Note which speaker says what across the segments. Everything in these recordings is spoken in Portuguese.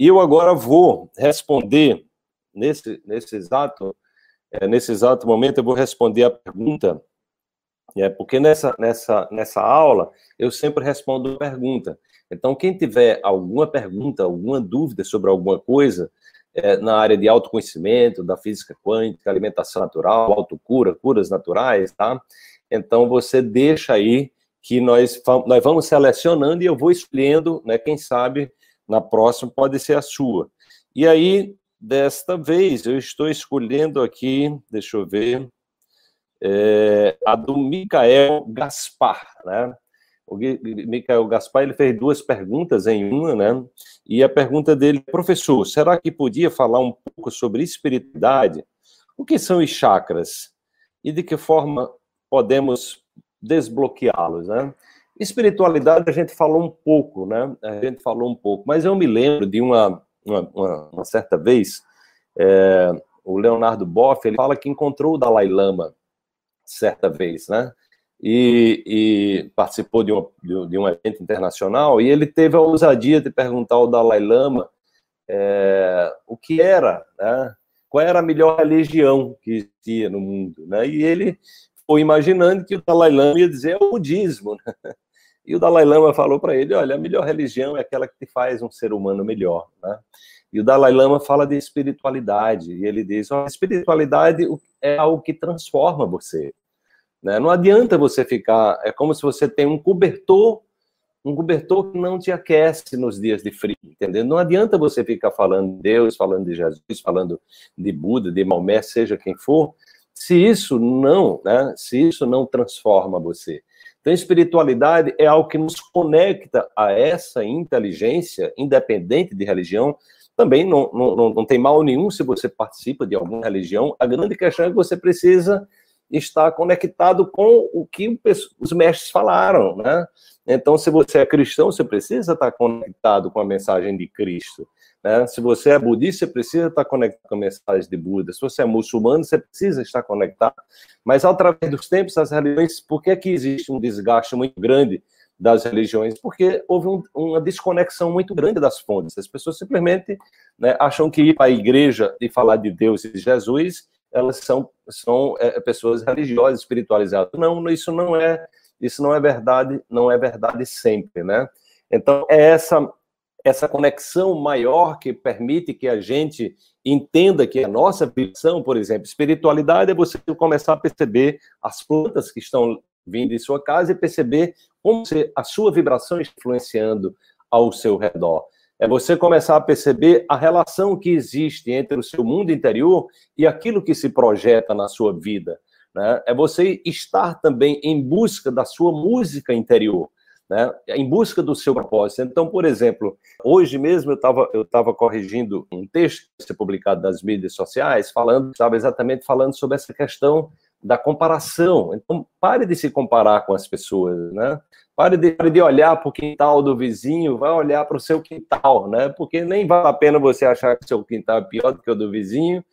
Speaker 1: E eu agora vou responder, nesse, nesse, exato, é, nesse exato momento, eu vou responder a pergunta, é, porque nessa, nessa, nessa aula eu sempre respondo pergunta. Então, quem tiver alguma pergunta, alguma dúvida sobre alguma coisa, é, na área de autoconhecimento, da física quântica, alimentação natural, autocura, curas naturais, tá? Então, você deixa aí que nós, nós vamos selecionando e eu vou escolhendo, né? Quem sabe na próxima pode ser a sua. E aí, desta vez, eu estou escolhendo aqui, deixa eu ver, é, a do Micael Gaspar, né? O Micael Gaspar ele fez duas perguntas em uma, né? E a pergunta dele, professor, será que podia falar um pouco sobre espiritualidade? O que são os chakras? E de que forma podemos desbloqueá-los, né? Espiritualidade a gente falou um pouco, né? A gente falou um pouco, mas eu me lembro de uma, uma, uma, uma certa vez, é, o Leonardo Boff, ele fala que encontrou o Dalai Lama certa vez, né? e, e participou de um, de um, evento internacional, e ele teve a ousadia de perguntar ao Dalai Lama é, o que era, né? qual era a melhor religião que existia no mundo. Né? E ele foi imaginando que o Dalai Lama ia dizer é o budismo. Né? E o Dalai Lama falou para ele: olha, a melhor religião é aquela que te faz um ser humano melhor. Né? E o Dalai Lama fala de espiritualidade, e ele diz: a espiritualidade é algo que transforma você. Né? Não adianta você ficar, é como se você tem um cobertor, um cobertor que não te aquece nos dias de frio, entendeu? Não adianta você ficar falando de Deus, falando de Jesus, falando de Buda, de Maomé, seja quem for, se isso não, né, se isso não transforma você. Então, espiritualidade é algo que nos conecta a essa inteligência, independente de religião. Também não, não, não tem mal nenhum se você participa de alguma religião. A grande questão é que você precisa está conectado com o que os mestres falaram, né? Então, se você é cristão, você precisa estar conectado com a mensagem de Cristo. Né? Se você é budista, você precisa estar conectado com a mensagem de Buda. Se você é muçulmano, você precisa estar conectado. Mas, através dos tempos, as religiões, por que, que existe um desgaste muito grande das religiões? Porque houve um, uma desconexão muito grande das fontes. As pessoas simplesmente né, acham que ir para a igreja e falar de Deus e de Jesus elas são, são é, pessoas religiosas, espiritualizadas. Não, isso não é isso não é verdade, não é verdade sempre, né? Então é essa essa conexão maior que permite que a gente entenda que a nossa visão, por exemplo, espiritualidade é você começar a perceber as plantas que estão vindo em sua casa e perceber como a sua vibração está influenciando ao seu redor. É você começar a perceber a relação que existe entre o seu mundo interior e aquilo que se projeta na sua vida. Né? É você estar também em busca da sua música interior. Né, em busca do seu propósito. Então, por exemplo, hoje mesmo eu estava eu tava corrigindo um texto que publicado nas mídias sociais, falando, estava exatamente falando sobre essa questão da comparação. Então, pare de se comparar com as pessoas, né? Pare de, pare de olhar para o quintal do vizinho, vai olhar para o seu quintal, né? Porque nem vale a pena você achar que o seu quintal é pior do que o do vizinho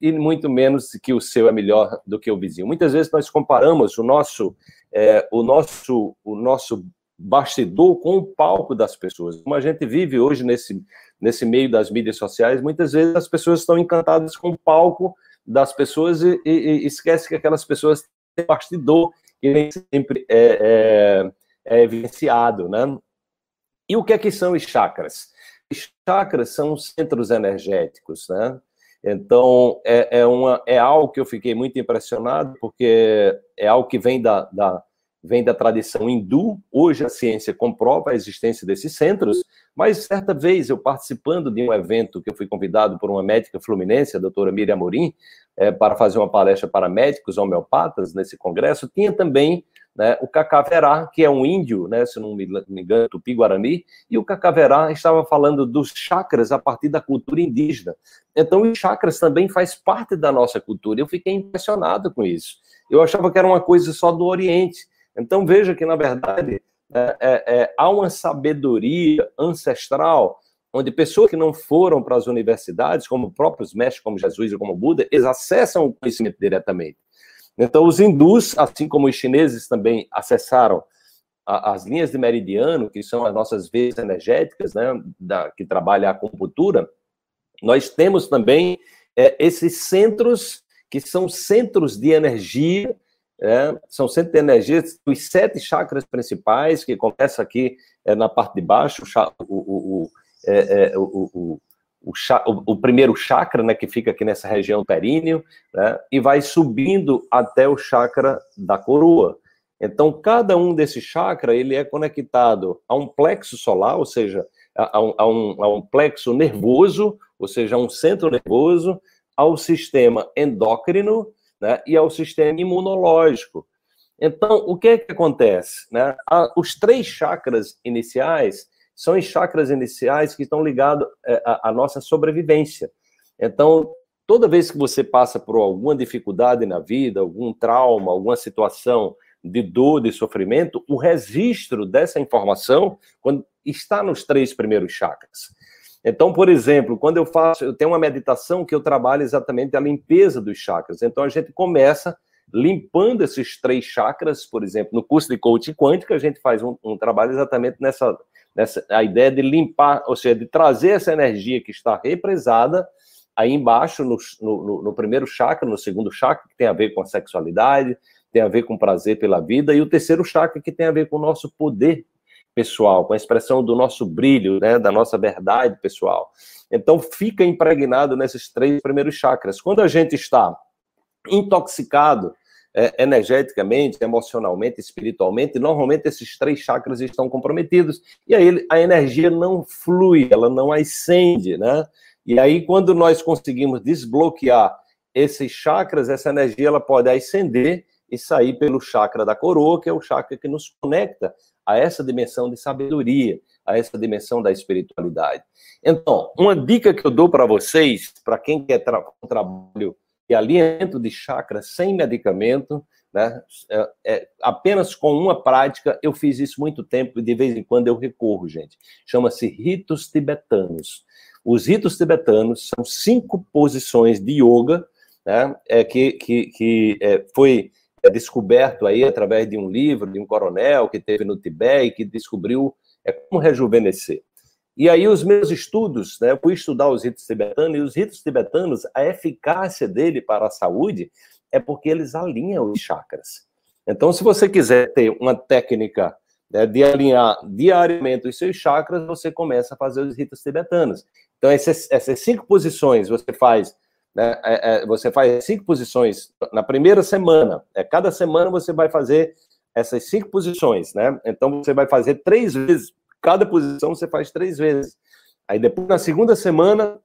Speaker 1: e muito menos que o seu é melhor do que o vizinho. Muitas vezes nós comparamos o nosso, é, o nosso, o nosso bastidor com o palco das pessoas. Como a gente vive hoje nesse, nesse meio das mídias sociais, muitas vezes as pessoas estão encantadas com o palco das pessoas e, e, e esquece que aquelas pessoas têm bastidor que nem sempre é, é, é evidenciado, né? E o que é que são os chakras? Os chakras são centros energéticos, né? Então, é, é, uma, é algo que eu fiquei muito impressionado, porque é algo que vem da, da, vem da tradição hindu. Hoje a ciência comprova a existência desses centros, mas certa vez eu participando de um evento que eu fui convidado por uma médica fluminense, a doutora Miriam Amorim, é, para fazer uma palestra para médicos homeopatas nesse congresso, tinha também né, o Cacaverá, que é um índio, né, se não me engano, tupi-guarani, e o Cacaverá estava falando dos chakras a partir da cultura indígena. Então, os chakras também faz parte da nossa cultura. Eu fiquei impressionado com isso. Eu achava que era uma coisa só do Oriente. Então veja que, na verdade, é, é, é, há uma sabedoria ancestral onde pessoas que não foram para as universidades, como próprios mestres, como Jesus e como Buda, eles acessam o conhecimento diretamente. Então, os hindus, assim como os chineses também acessaram as linhas de meridiano, que são as nossas veias energéticas, né, da, que trabalha a acupuntura, nós temos também é, esses centros que são centros de energia, é, são centros de energia os sete chakras principais, que começa aqui é, na parte de baixo, o, o, o, o, primeiro chakra, né, que fica aqui nessa região períneo, né, e vai subindo até o chakra da coroa. Então, cada um desses chakras, ele é conectado a um plexo solar, ou seja, a, a, um, a um plexo nervoso, ou seja, a um centro nervoso, ao sistema endócrino né, e ao sistema imunológico. Então, o que é que acontece? Né? Os três chakras iniciais são os chakras iniciais que estão ligados é, à, à nossa sobrevivência. Então, toda vez que você passa por alguma dificuldade na vida, algum trauma, alguma situação de dor, de sofrimento, o registro dessa informação quando está nos três primeiros chakras. Então, por exemplo, quando eu faço, eu tenho uma meditação que eu trabalho exatamente a limpeza dos chakras. Então, a gente começa limpando esses três chakras, por exemplo, no curso de coaching quântico, a gente faz um, um trabalho exatamente nessa, nessa a ideia de limpar, ou seja, de trazer essa energia que está represada aí embaixo, no, no, no primeiro chakra, no segundo chakra, que tem a ver com a sexualidade, tem a ver com prazer pela vida, e o terceiro chakra, que tem a ver com o nosso poder pessoal, com a expressão do nosso brilho, né, da nossa verdade pessoal. Então, fica impregnado nesses três primeiros chakras. Quando a gente está intoxicado é, energeticamente, emocionalmente, espiritualmente, normalmente esses três chakras estão comprometidos e aí a energia não flui, ela não ascende, né? E aí quando nós conseguimos desbloquear esses chakras, essa energia ela pode ascender e sair pelo chakra da coroa, que é o chakra que nos conecta a essa dimensão de sabedoria, a essa dimensão da espiritualidade. Então, uma dica que eu dou para vocês, para quem quer tra um trabalho de alinhamento de chakras sem medicamento, né, é, é, apenas com uma prática, eu fiz isso muito tempo e de vez em quando eu recorro, gente. Chama-se ritos tibetanos. Os ritos tibetanos são cinco posições de yoga, né, é, que, que, que é, foi é descoberto aí através de um livro de um coronel que teve no Tibete que descobriu é, como rejuvenescer. E aí os meus estudos, né, eu fui estudar os ritos tibetanos, e os ritos tibetanos, a eficácia dele para a saúde é porque eles alinham os chakras. Então, se você quiser ter uma técnica né, de alinhar diariamente os seus chakras, você começa a fazer os ritos tibetanos. Então, essas, essas cinco posições você faz né? É, é, você faz cinco posições na primeira semana. É, cada semana você vai fazer essas cinco posições, né? Então você vai fazer três vezes. Cada posição você faz três vezes. Aí depois, na segunda semana,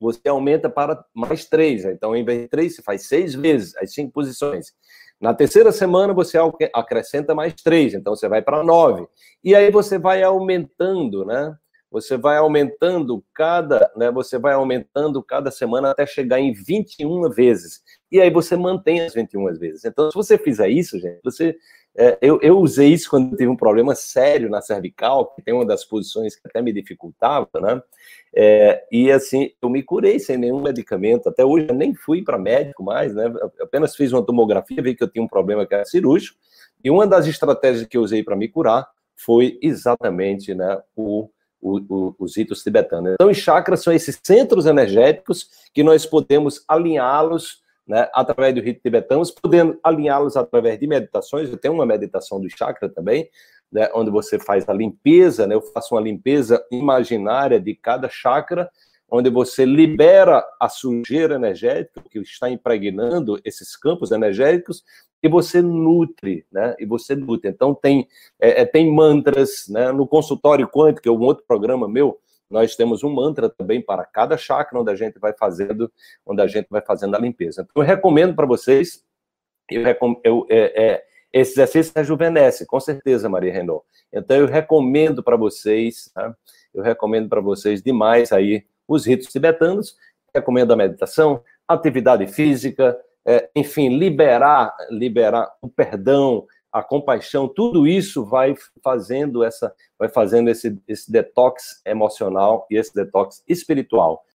Speaker 1: você aumenta para mais três. Então, em vez de três, você faz seis vezes as cinco posições. Na terceira semana, você acrescenta mais três. Então, você vai para nove. E aí você vai aumentando, né? Você vai aumentando cada, né, você vai aumentando cada semana até chegar em 21 vezes. E aí você mantém as 21 vezes. Então, se você fizer isso, gente, você é, eu, eu, usei isso quando tive um problema sério na cervical, que tem uma das posições que até me dificultava, né? É, e assim, eu me curei sem nenhum medicamento. Até hoje eu nem fui para médico mais, né? Eu apenas fiz uma tomografia, vi que eu tinha um problema que era cirúrgico. E uma das estratégias que eu usei para me curar foi exatamente né, o o, o, os ritos tibetanos. Então, os chakras são esses centros energéticos que nós podemos alinhá-los né, através do rito tibetano, podendo alinhá-los através de meditações. Eu tenho uma meditação do chakra também, né, onde você faz a limpeza, né, eu faço uma limpeza imaginária de cada chakra, onde você libera a sujeira energética que está impregnando esses campos energéticos e você nutre, né? E você nutre. Então tem é, é, tem mantras, né? No consultório quântico, que é um outro programa meu, nós temos um mantra também para cada chakra onde a gente vai fazendo, onde a gente vai fazendo a limpeza. Então eu recomendo para vocês, eu, eu é, é, esse exercício rejuvenesce, com certeza, Maria Renault. Então eu recomendo para vocês, tá? eu recomendo para vocês demais aí os ritos tibetanos, recomendo a meditação, atividade física, é, enfim, liberar, liberar o perdão, a compaixão, tudo isso vai fazendo essa, vai fazendo esse, esse detox emocional e esse detox espiritual.